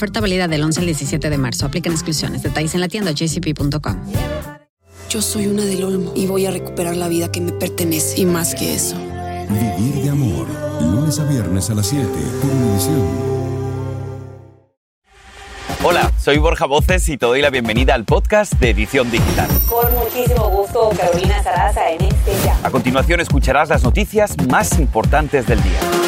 Oferta válida del 11 al 17 de marzo. Aplican exclusiones. Detalles en la tienda jcp.com. Yo soy una del Olmo y voy a recuperar la vida que me pertenece. Y más que eso. Vivir de amor. Lunes a viernes a las 7 por Univisión. Hola, soy Borja Voces y te doy la bienvenida al podcast de Edición Digital. Con muchísimo gusto, Carolina Sarasa en este ya. A continuación escucharás las noticias más importantes del día.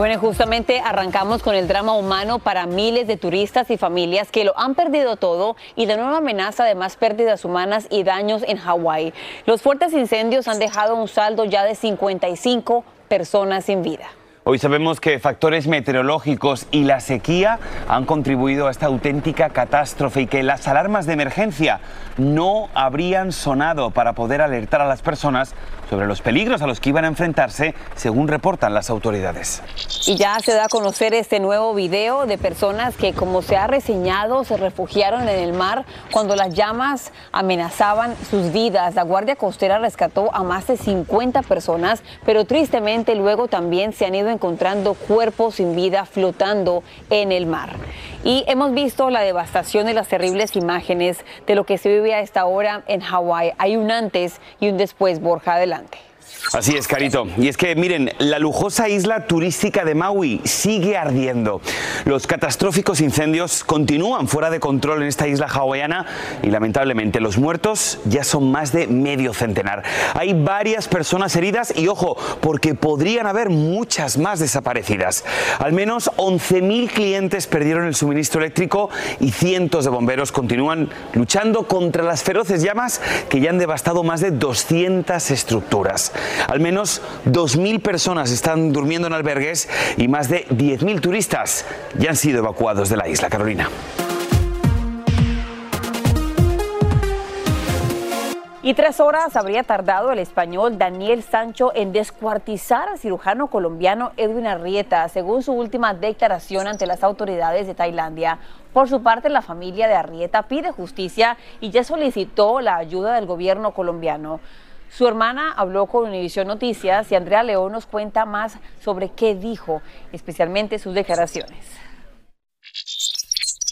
Bueno, justamente arrancamos con el drama humano para miles de turistas y familias que lo han perdido todo y de nueva amenaza de más pérdidas humanas y daños en Hawái. Los fuertes incendios han dejado un saldo ya de 55 personas sin vida. Hoy sabemos que factores meteorológicos y la sequía han contribuido a esta auténtica catástrofe y que las alarmas de emergencia no habrían sonado para poder alertar a las personas sobre los peligros a los que iban a enfrentarse, según reportan las autoridades. Y ya se da a conocer este nuevo video de personas que, como se ha reseñado, se refugiaron en el mar cuando las llamas amenazaban sus vidas. La Guardia Costera rescató a más de 50 personas, pero tristemente luego también se han ido encontrando cuerpos sin vida flotando en el mar. Y hemos visto la devastación y las terribles imágenes de lo que se vive a esta hora en Hawái. Hay un antes y un después, Borja, adelante. Así es, Carito. Y es que, miren, la lujosa isla turística de Maui sigue ardiendo. Los catastróficos incendios continúan fuera de control en esta isla hawaiana y lamentablemente los muertos ya son más de medio centenar. Hay varias personas heridas y ojo, porque podrían haber muchas más desaparecidas. Al menos 11.000 clientes perdieron el suministro eléctrico y cientos de bomberos continúan luchando contra las feroces llamas que ya han devastado más de 200 estructuras. Al menos 2.000 personas están durmiendo en albergues y más de 10.000 turistas ya han sido evacuados de la isla, Carolina. Y tres horas habría tardado el español Daniel Sancho en descuartizar al cirujano colombiano Edwin Arrieta, según su última declaración ante las autoridades de Tailandia. Por su parte, la familia de Arrieta pide justicia y ya solicitó la ayuda del gobierno colombiano. Su hermana habló con Univision Noticias y Andrea León nos cuenta más sobre qué dijo, especialmente sus declaraciones.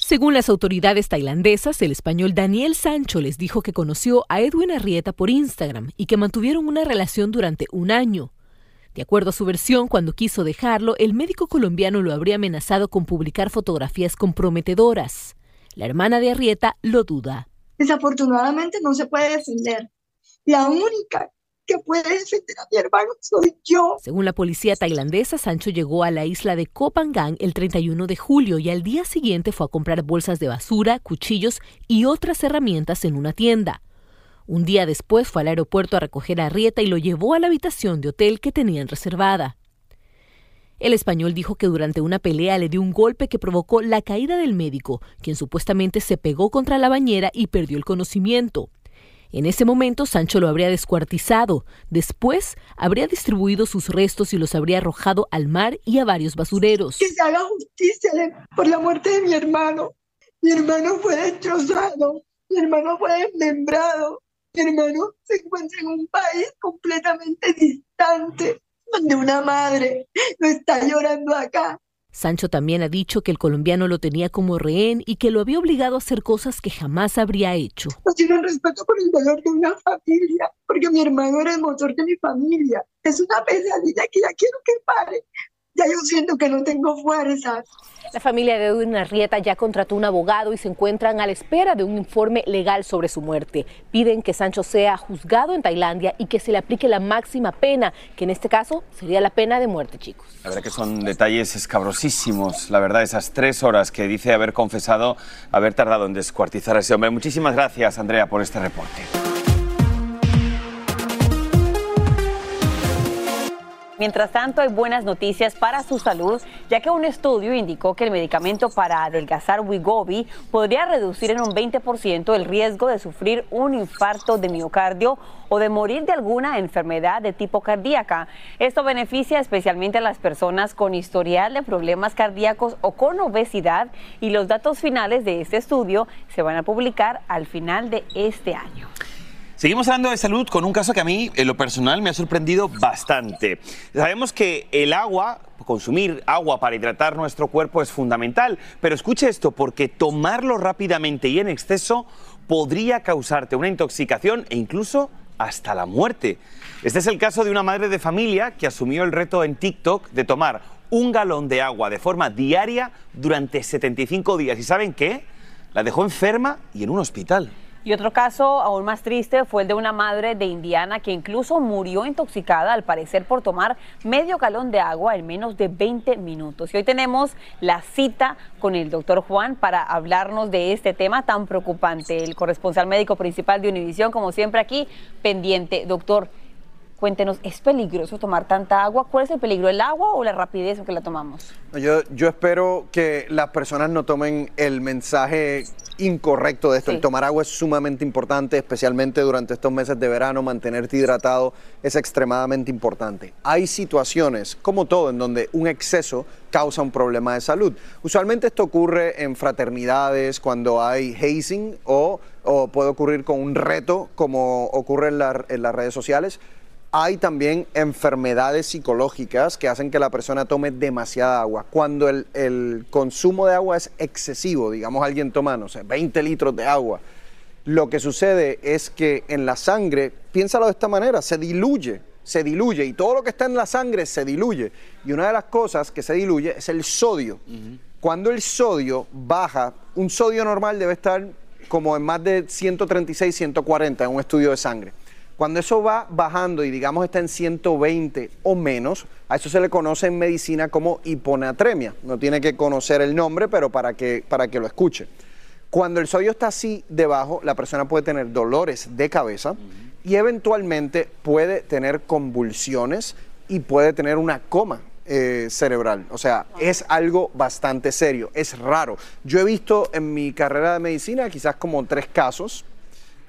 Según las autoridades tailandesas, el español Daniel Sancho les dijo que conoció a Edwin Arrieta por Instagram y que mantuvieron una relación durante un año. De acuerdo a su versión, cuando quiso dejarlo, el médico colombiano lo habría amenazado con publicar fotografías comprometedoras. La hermana de Arrieta lo duda. Desafortunadamente no se puede defender. La única que puede defender a mi hermano soy yo. Según la policía tailandesa, Sancho llegó a la isla de Koh Phangan el 31 de julio y al día siguiente fue a comprar bolsas de basura, cuchillos y otras herramientas en una tienda. Un día después fue al aeropuerto a recoger a Rieta y lo llevó a la habitación de hotel que tenían reservada. El español dijo que durante una pelea le dio un golpe que provocó la caída del médico, quien supuestamente se pegó contra la bañera y perdió el conocimiento. En ese momento Sancho lo habría descuartizado. Después habría distribuido sus restos y los habría arrojado al mar y a varios basureros. Que se haga justicia por la muerte de mi hermano. Mi hermano fue destrozado. Mi hermano fue desmembrado. Mi hermano se encuentra en un país completamente distante, donde una madre no está llorando acá Sancho también ha dicho que el colombiano lo tenía como rehén y que lo había obligado a hacer cosas que jamás habría hecho. No tienen respeto por el dolor de una familia, porque mi hermano era el motor de mi familia. Es una pesadilla que ya quiero que pare. Ya yo siento que no tengo fuerzas. La familia de Edwin Arrieta ya contrató un abogado y se encuentran a la espera de un informe legal sobre su muerte. Piden que Sancho sea juzgado en Tailandia y que se le aplique la máxima pena, que en este caso sería la pena de muerte, chicos. La verdad que son detalles escabrosísimos, la verdad, esas tres horas que dice haber confesado haber tardado en descuartizar a ese hombre. Muchísimas gracias, Andrea, por este reporte. Mientras tanto, hay buenas noticias para su salud, ya que un estudio indicó que el medicamento para adelgazar Wigobi podría reducir en un 20% el riesgo de sufrir un infarto de miocardio o de morir de alguna enfermedad de tipo cardíaca. Esto beneficia especialmente a las personas con historial de problemas cardíacos o con obesidad y los datos finales de este estudio se van a publicar al final de este año. Seguimos hablando de salud con un caso que a mí, en lo personal, me ha sorprendido bastante. Sabemos que el agua, consumir agua para hidratar nuestro cuerpo es fundamental, pero escuche esto, porque tomarlo rápidamente y en exceso podría causarte una intoxicación e incluso hasta la muerte. Este es el caso de una madre de familia que asumió el reto en TikTok de tomar un galón de agua de forma diaria durante 75 días. ¿Y saben qué? La dejó enferma y en un hospital. Y otro caso aún más triste fue el de una madre de Indiana que incluso murió intoxicada al parecer por tomar medio galón de agua en menos de 20 minutos. Y hoy tenemos la cita con el doctor Juan para hablarnos de este tema tan preocupante. El corresponsal médico principal de Univisión, como siempre aquí, pendiente. Doctor, cuéntenos, ¿es peligroso tomar tanta agua? ¿Cuál es el peligro, el agua o la rapidez con que la tomamos? Yo, yo espero que las personas no tomen el mensaje incorrecto de esto. El tomar agua es sumamente importante, especialmente durante estos meses de verano, mantenerte hidratado es extremadamente importante. Hay situaciones, como todo, en donde un exceso causa un problema de salud. Usualmente esto ocurre en fraternidades, cuando hay hazing o, o puede ocurrir con un reto, como ocurre en, la- en las redes sociales. Hay también enfermedades psicológicas que hacen que la persona tome demasiada agua. Cuando el, el consumo de agua es excesivo, digamos alguien toma, no sé, 20 litros de agua, lo que sucede es que en la sangre, piénsalo de esta manera, se diluye, se diluye y todo lo que está en la sangre se diluye. Y una de las cosas que se diluye es el sodio. Cuando el sodio baja, un sodio normal debe estar como en más de 136, 140 en un estudio de sangre. Cuando eso va bajando y digamos está en 120 o menos, a eso se le conoce en medicina como hiponatremia. No tiene que conocer el nombre, pero para que, para que lo escuche. Cuando el sodio está así debajo, la persona puede tener dolores de cabeza y eventualmente puede tener convulsiones y puede tener una coma eh, cerebral. O sea, es algo bastante serio, es raro. Yo he visto en mi carrera de medicina quizás como tres casos.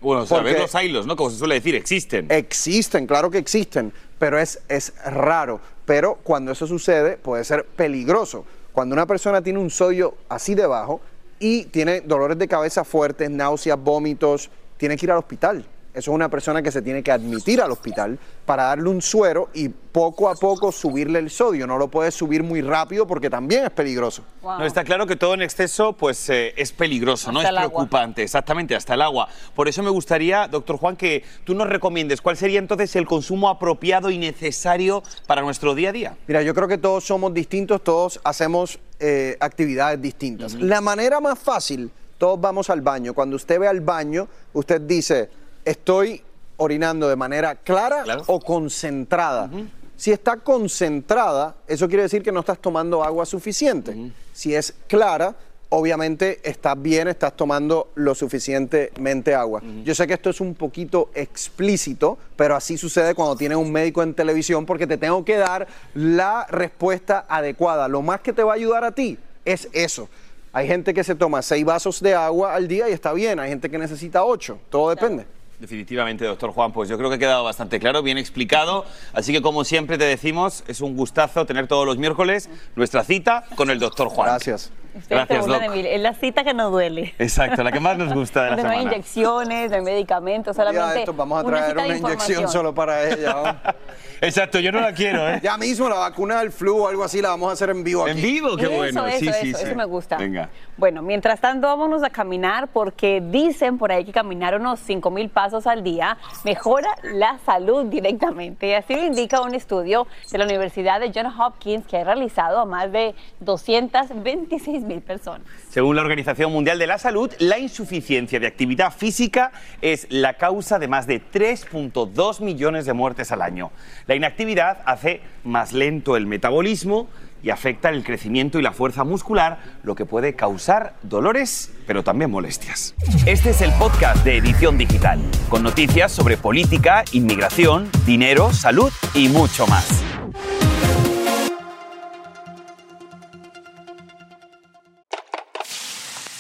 Bueno, ver los hilos, ¿no? Como se suele decir, existen. Existen, claro que existen, pero es, es raro. Pero cuando eso sucede puede ser peligroso. Cuando una persona tiene un sodio así debajo y tiene dolores de cabeza fuertes, náuseas, vómitos, tiene que ir al hospital. Eso es una persona que se tiene que admitir al hospital para darle un suero y poco a poco subirle el sodio. No lo puedes subir muy rápido porque también es peligroso. No, está claro que todo en exceso pues eh, es peligroso, no es agua. preocupante, exactamente, hasta el agua. Por eso me gustaría, doctor Juan, que tú nos recomiendes cuál sería entonces el consumo apropiado y necesario para nuestro día a día. Mira, yo creo que todos somos distintos, todos hacemos eh, actividades distintas. La manera más fácil, todos vamos al baño. Cuando usted ve al baño, usted dice, estoy orinando de manera clara o concentrada. Si está concentrada, eso quiere decir que no estás tomando agua suficiente. Si es clara, obviamente estás bien, estás tomando lo suficientemente agua. Yo sé que esto es un poquito explícito, pero así sucede cuando tienes un médico en televisión porque te tengo que dar la respuesta adecuada. Lo más que te va a ayudar a ti es eso. Hay gente que se toma seis vasos de agua al día y está bien, hay gente que necesita ocho, todo depende. Definitivamente, doctor Juan, pues yo creo que ha quedado bastante claro, bien explicado. Así que como siempre te decimos, es un gustazo tener todos los miércoles nuestra cita con el doctor Juan. Gracias. Gracias, Doc. Es la cita que no duele. Exacto, la que más nos gusta de la Donde no hay semana. inyecciones, no hay medicamentos, solamente esto, vamos a una traer de una inyección solo para ella. Exacto, yo no la quiero, ¿eh? Ya mismo la vacuna del flu o algo así la vamos a hacer en vivo aquí. En vivo, qué eso, bueno. Eso, sí, eso, sí, sí. eso me gusta. Venga. Bueno, mientras tanto vámonos a caminar porque dicen por ahí que caminar unos 5 mil pasos al día mejora la salud directamente. Y así lo indica un estudio de la Universidad de Johns Hopkins que ha realizado a más de 226 mil personas. Según la Organización Mundial de la Salud, la insuficiencia de actividad física es la causa de más de 3.2 millones de muertes al año. La inactividad hace más lento el metabolismo y afecta el crecimiento y la fuerza muscular, lo que puede causar dolores, pero también molestias. Este es el podcast de Edición Digital, con noticias sobre política, inmigración, dinero, salud y mucho más.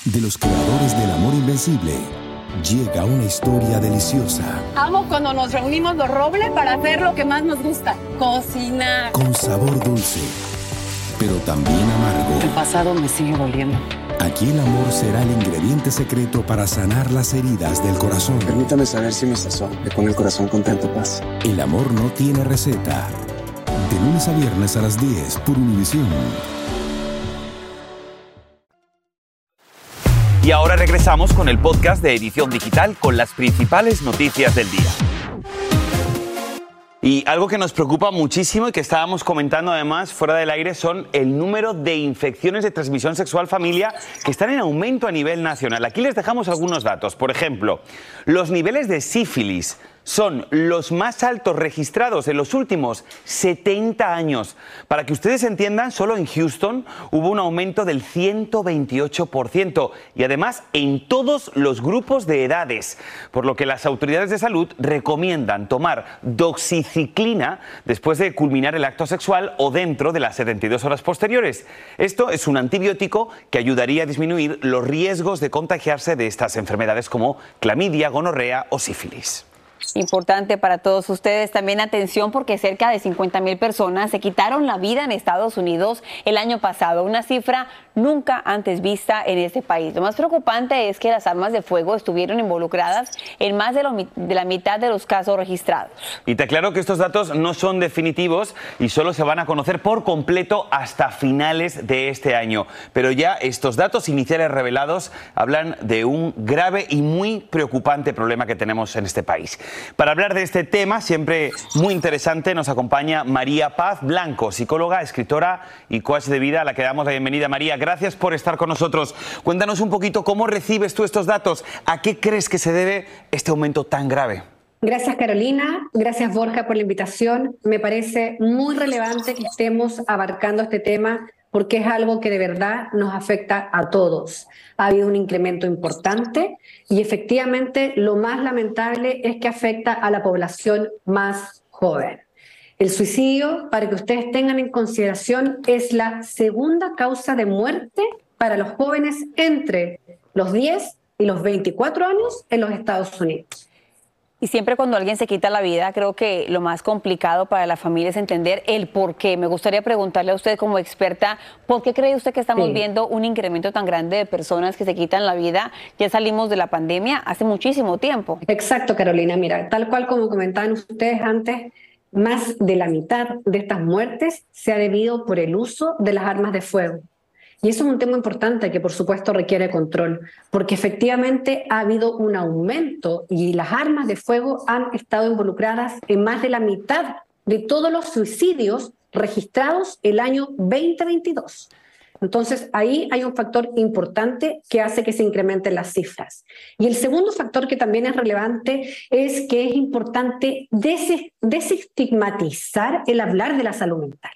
De los creadores del amor invencible, llega una historia deliciosa, Amo cuando nos reunimos los robles para hacer lo que más nos gusta, cocinar. con sabor dulce, pero también amargo. El pasado me sigue doliendo. Aquí el amor será el ingrediente secreto para sanar las heridas del corazón. Permítame saber si mi sazón le pone el corazón contento, paz. El amor no tiene receta. De lunes a viernes a las 10 por Univisión. Y ahora regresamos con el podcast de Edición Digital con las principales noticias del día. Y algo que nos preocupa muchísimo y que estábamos comentando además fuera del aire son el número de infecciones de transmisión sexual familia que están en aumento a nivel nacional. Aquí les dejamos algunos datos. Por ejemplo, los niveles de sífilis son los más altos registrados en los últimos 70 años. Para que ustedes entiendan, solo en Houston hubo un aumento del 128% y además en todos los grupos de edades, por lo que las autoridades de salud recomiendan tomar doxiciclina después de culminar el acto sexual o dentro de las 72 horas posteriores. Esto es un antibiótico que ayudaría a disminuir los riesgos de contagiarse de estas enfermedades como clamidia, gonorrea o sífilis. Importante para todos ustedes. También atención porque cerca de 50 mil personas se quitaron la vida en Estados Unidos el año pasado, una cifra nunca antes vista en este país. Lo más preocupante es que las armas de fuego estuvieron involucradas en más de, lo de la mitad de los casos registrados. Y te aclaro que estos datos no son definitivos y solo se van a conocer por completo hasta finales de este año. Pero ya estos datos iniciales revelados hablan de un grave y muy preocupante problema que tenemos en este país. Para hablar de este tema, siempre muy interesante, nos acompaña María Paz Blanco, psicóloga, escritora y coach de vida, a la que damos la bienvenida. María, gracias por estar con nosotros. Cuéntanos un poquito cómo recibes tú estos datos, a qué crees que se debe este aumento tan grave. Gracias Carolina, gracias Borja por la invitación. Me parece muy relevante que estemos abarcando este tema porque es algo que de verdad nos afecta a todos. Ha habido un incremento importante y efectivamente lo más lamentable es que afecta a la población más joven. El suicidio, para que ustedes tengan en consideración, es la segunda causa de muerte para los jóvenes entre los 10 y los 24 años en los Estados Unidos. Y siempre cuando alguien se quita la vida, creo que lo más complicado para la familia es entender el por qué. Me gustaría preguntarle a usted como experta, ¿por qué cree usted que estamos Sí. viendo un incremento tan grande de personas que se quitan la vida? Ya salimos de la pandemia hace muchísimo tiempo. Exacto, Carolina. Mira, tal cual como comentaban ustedes antes, más de la mitad de estas muertes se ha debido por el uso de las armas de fuego. Y eso es un tema importante que por supuesto requiere control, porque efectivamente ha habido un aumento y las armas de fuego han estado involucradas en más de la mitad de todos los suicidios registrados el año 2022. Entonces, ahí hay un factor importante que hace que se incrementen las cifras. Y el segundo factor que también es relevante es que es importante des- desestigmatizar el hablar de la salud mental.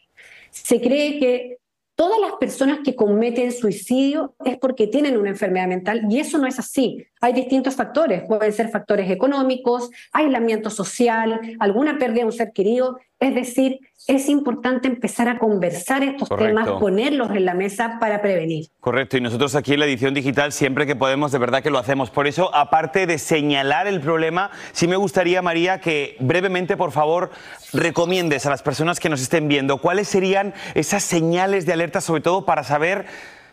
Se cree que todas las personas que cometen suicidio es porque tienen una enfermedad mental y eso no es así. Hay distintos factores, pueden ser factores económicos, aislamiento social, alguna pérdida de un ser querido. Es decir, es importante empezar a conversar estos Correcto. temas, ponerlos en la mesa para prevenir. Correcto, y nosotros aquí en la edición digital siempre que podemos, de verdad que lo hacemos. Por eso, aparte de señalar el problema, sí me gustaría, María, que brevemente, por favor, recomiendes a las personas que nos estén viendo cuáles serían esas señales de alerta, sobre todo para saber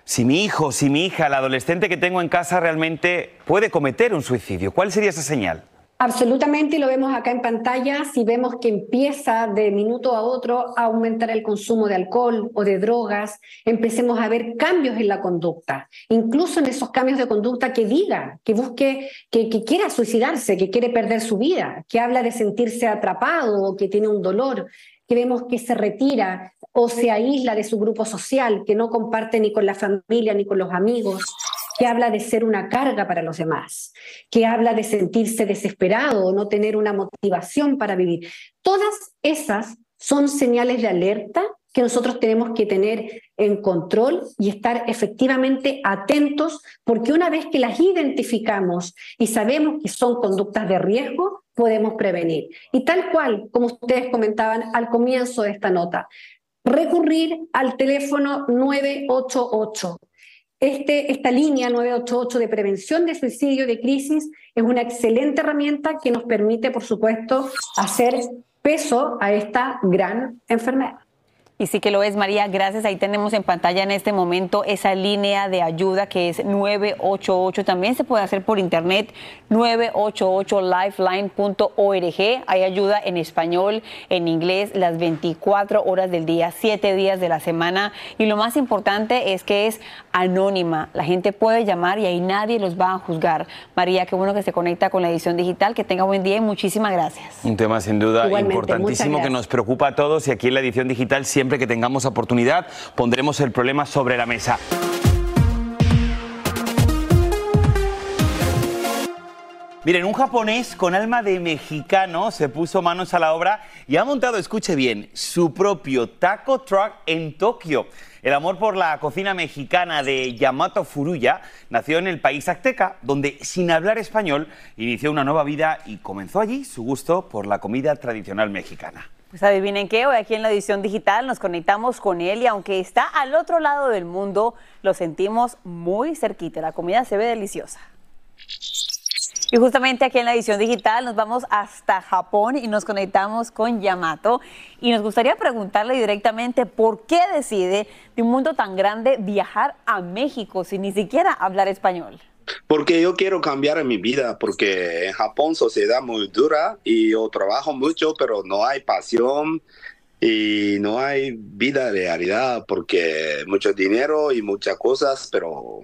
si mi hijo, si mi hija, el adolescente que tengo en casa realmente puede cometer un suicidio. ¿Cuál sería esa señal? Absolutamente, lo vemos acá en pantalla, si vemos que empieza de minuto a otro a aumentar el consumo de alcohol o de drogas, empecemos a ver cambios en la conducta, incluso en esos cambios de conducta que diga, que busque, que, que quiera suicidarse, que quiere perder su vida, que habla de sentirse atrapado o que tiene un dolor, que vemos que se retira o se aísla de su grupo social, que no comparte ni con la familia ni con los amigos, que habla de ser una carga para los demás, que habla de sentirse desesperado o no tener una motivación para vivir. Todas esas son señales de alerta que nosotros tenemos que tener en control y estar efectivamente atentos, porque una vez que las identificamos y sabemos que son conductas de riesgo, podemos prevenir. Y tal cual, como ustedes comentaban al comienzo de esta nota, recurrir al teléfono 988 este, esta línea 988 de prevención de suicidio de crisis es una excelente herramienta que nos permite, por supuesto, hacer peso a esta gran enfermedad. Y sí que lo es, María. Gracias. Ahí tenemos en pantalla en este momento esa línea de ayuda que es 988. También se puede hacer por internet 988lifeline.org. Hay ayuda en español, en inglés, las 24 horas del día, 7 días de la semana. Y lo más importante es que es anónima. La gente puede llamar y ahí nadie los va a juzgar. María, qué bueno que se conecta con la edición digital. Que tenga buen día y muchísimas gracias. Un tema sin duda importantísimo que nos preocupa a todos y aquí en la edición digital siempre que tengamos oportunidad pondremos el problema sobre la mesa. Miren, un japonés con alma de mexicano se puso manos a la obra y ha montado, escuche bien, su propio taco truck en Tokio. El amor por la cocina mexicana de Yamato Furuya nació en el país azteca, donde sin hablar español inició una nueva vida y comenzó allí su gusto por la comida tradicional mexicana. Pues adivinen qué, hoy aquí en la edición digital nos conectamos con él y aunque está al otro lado del mundo, lo sentimos muy cerquita. La comida se ve deliciosa. Y justamente aquí en la edición digital nos vamos hasta Japón y nos conectamos con Yamato. Y nos gustaría preguntarle directamente por qué decide de un mundo tan grande viajar a México sin ni siquiera hablar español. Porque yo quiero cambiar mi vida, porque en Japón sociedad muy dura y yo trabajo mucho, pero no hay pasión y no hay vida de realidad, porque mucho dinero y muchas cosas, pero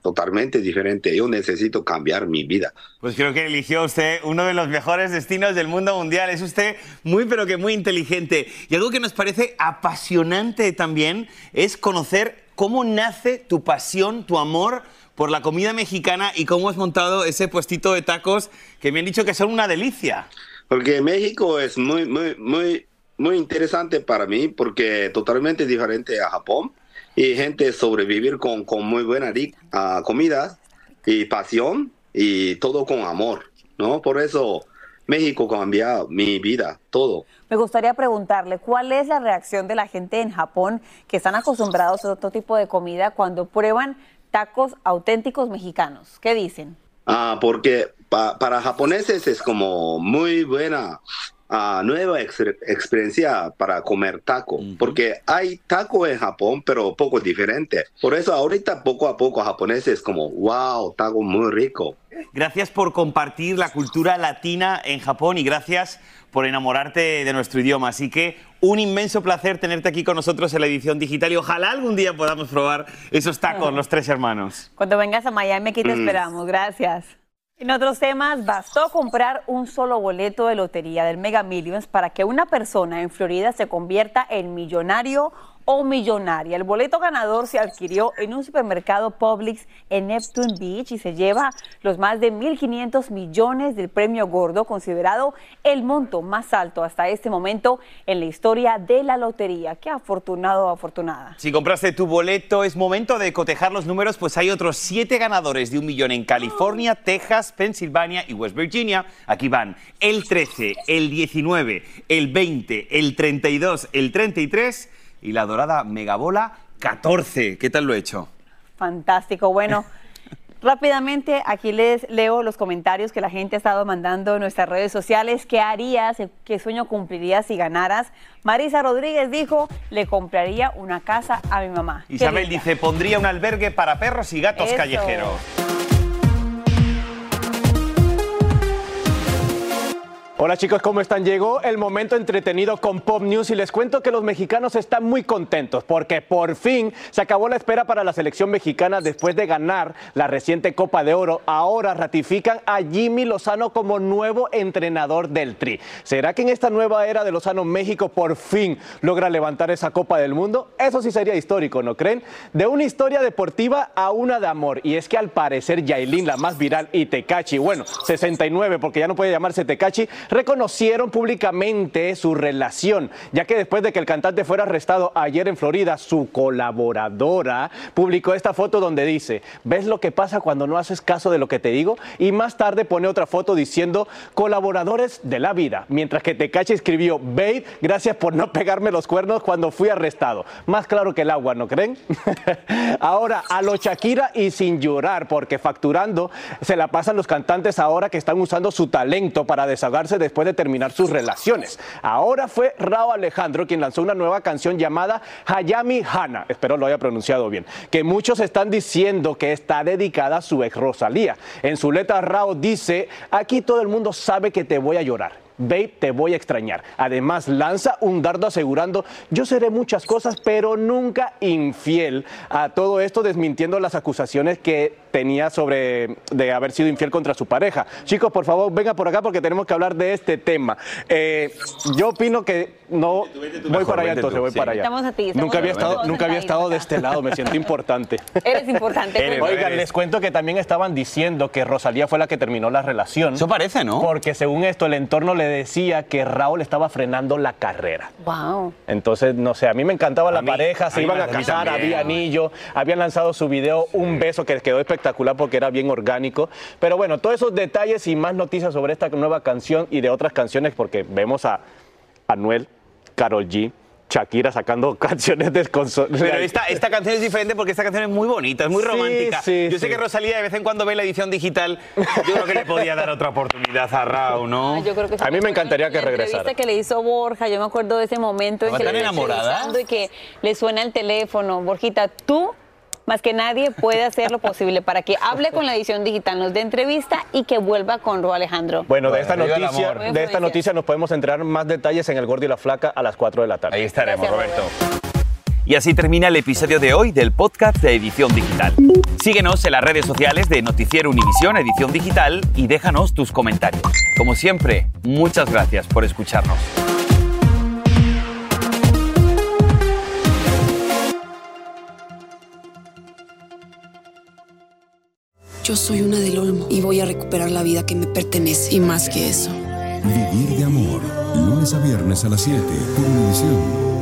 totalmente diferente. Yo necesito cambiar mi vida. Pues creo que eligió usted uno de los mejores destinos del mundo mundial. Es usted muy, pero que muy inteligente. Y algo que nos parece apasionante también es conocer cómo nace tu pasión, tu amor por la comida mexicana y cómo has montado ese puestito de tacos que me han dicho que son una delicia. Porque México es muy, muy, muy, muy interesante para mí porque totalmente diferente a Japón y gente sobrevivir con, con muy buena uh, comida y pasión y todo con amor, ¿no? Por eso México cambió mi vida, todo. Me gustaría preguntarle, ¿cuál es la reacción de la gente en Japón que están acostumbrados a otro tipo de comida cuando prueban tacos auténticos mexicanos. ¿Qué dicen? Ah, porque para japoneses es como muy buena uh, nueva experiencia para comer taco, porque hay taco en Japón, pero poco diferente. Por eso ahorita poco a poco japoneses como, wow, taco muy rico. Gracias por compartir la cultura latina en Japón y gracias por enamorarte de nuestro idioma. Así que un inmenso placer tenerte aquí con nosotros en la edición digital y ojalá algún día podamos probar esos tacos, los tres hermanos. Cuando vengas a Miami, aquí te mm. esperamos. Gracias. En otros temas, bastó comprar un solo boleto de lotería del Mega Millions para que una persona en Florida se convierta en millonario o millonaria. El boleto ganador se adquirió en un supermercado Publix en Neptune Beach y se lleva los más de 1.500 millones del premio gordo, considerado el monto más alto hasta este momento en la historia de la lotería. Qué afortunado o afortunada. Si compraste tu boleto, es momento de cotejar los números, pues hay otros siete ganadores de un millón en California, Texas, Pensilvania y West Virginia. Aquí van el 13, el 19, el 20, el 32, el 33 y la dorada Megabola 14. ¿Qué tal lo he hecho? Fantástico. Bueno, Rápidamente, aquí les leo los comentarios que la gente ha estado mandando en nuestras redes sociales. ¿Qué harías? ¿Qué sueño cumplirías si ganaras? Marisa Rodríguez dijo, le compraría una casa a mi mamá. Isabel dice, pondría un albergue para perros y gatos Eso. callejeros. Hola chicos, ¿cómo están? Llegó el momento entretenido con Pop News y les cuento que los mexicanos están muy contentos porque por fin se acabó la espera para la selección mexicana después de ganar la reciente Copa de Oro. Ahora ratifican a Jimmy Lozano como nuevo entrenador del Tri. ¿Será que en esta nueva era de Lozano México por fin logra levantar esa Copa del Mundo? Eso sí sería histórico, ¿no creen? De una historia deportiva a una de amor. Y es que al parecer Yailin, la más viral, y Tecachi, bueno, 69 porque ya no puede llamarse Tecachi, reconocieron públicamente su relación, ya que después de que el cantante fuera arrestado ayer en Florida, su colaboradora publicó esta foto donde dice, ¿ves lo que pasa cuando no haces caso de lo que te digo? Y más tarde pone otra foto diciendo, colaboradores de la vida, mientras que Tecachi escribió, babe, gracias por no pegarme los cuernos cuando fui arrestado. Más claro que el agua, ¿no creen? ahora, a lo Shakira y sin llorar, porque facturando se la pasan los cantantes ahora que están usando su talento para desahogarse después de terminar sus relaciones. Ahora fue Rao Alejandro quien lanzó una nueva canción llamada Hayami Hana, espero lo haya pronunciado bien, que muchos están diciendo que está dedicada a su ex Rosalía. En su letra Rao dice, aquí todo el mundo sabe que te voy a llorar. Babe, te voy a extrañar. Además, lanza un dardo asegurando, yo seré muchas cosas, pero nunca infiel. A todo esto desmintiendo las acusaciones que tenía sobre de haber sido infiel contra su pareja. Chicos, por favor, venga por acá porque tenemos que hablar de este tema. Eh, yo opino que no voy para allá entonces, voy para allá. Estamos a ti, estamos nunca había estado, nunca había estado de este lado, me siento importante. Eres importante. Eres. Oigan, les cuento que también estaban diciendo que Rosalía fue la que terminó la relación. Eso parece, ¿no? Porque según esto, el entorno le decía que Raúl estaba frenando la carrera. Wow. Entonces, no sé, a mí me encantaba la mí- pareja, se iban a casar, también. había anillo, habían lanzado su video Un beso que quedó espectacular porque era bien orgánico. Pero bueno, todos esos detalles y más noticias sobre esta nueva canción y de otras canciones, porque vemos a Anuel, Carol G, Shakira sacando canciones desconsoladas. Pero esta, esta canción es diferente porque esta canción es muy bonita, es muy Sí, romántica. sí, Yo sé sí. que Rosalía de vez en cuando ve la edición digital. Yo creo que le podía dar otra oportunidad a Raúl, ¿no? Ah, yo creo que sí. A mí me encantaría que La entrevista regresara. que le hizo Borja, yo me acuerdo de ese momento en ¿Estaba que tan enamorada? y que le suena el teléfono. Borjita, tú más que nadie puede hacer lo posible para que hable con la edición digital, nos dé entrevista y que vuelva con Ro Alejandro. Bueno, de esta Bueno, noticia, de esta noticia nos podemos enterar más detalles en El Gordo y la Flaca a las 4 de la tarde. Ahí estaremos, Gracias, Roberto. Y así termina el episodio de hoy del podcast de Edición Digital. Síguenos en las redes sociales de Noticiero Univisión Edición Digital y déjanos tus comentarios. Como siempre, muchas gracias por escucharnos. Yo soy una del Olmo y voy a recuperar la vida que me pertenece y más que eso. Vivir de amor. Lunes a viernes a las 7 por Univisión.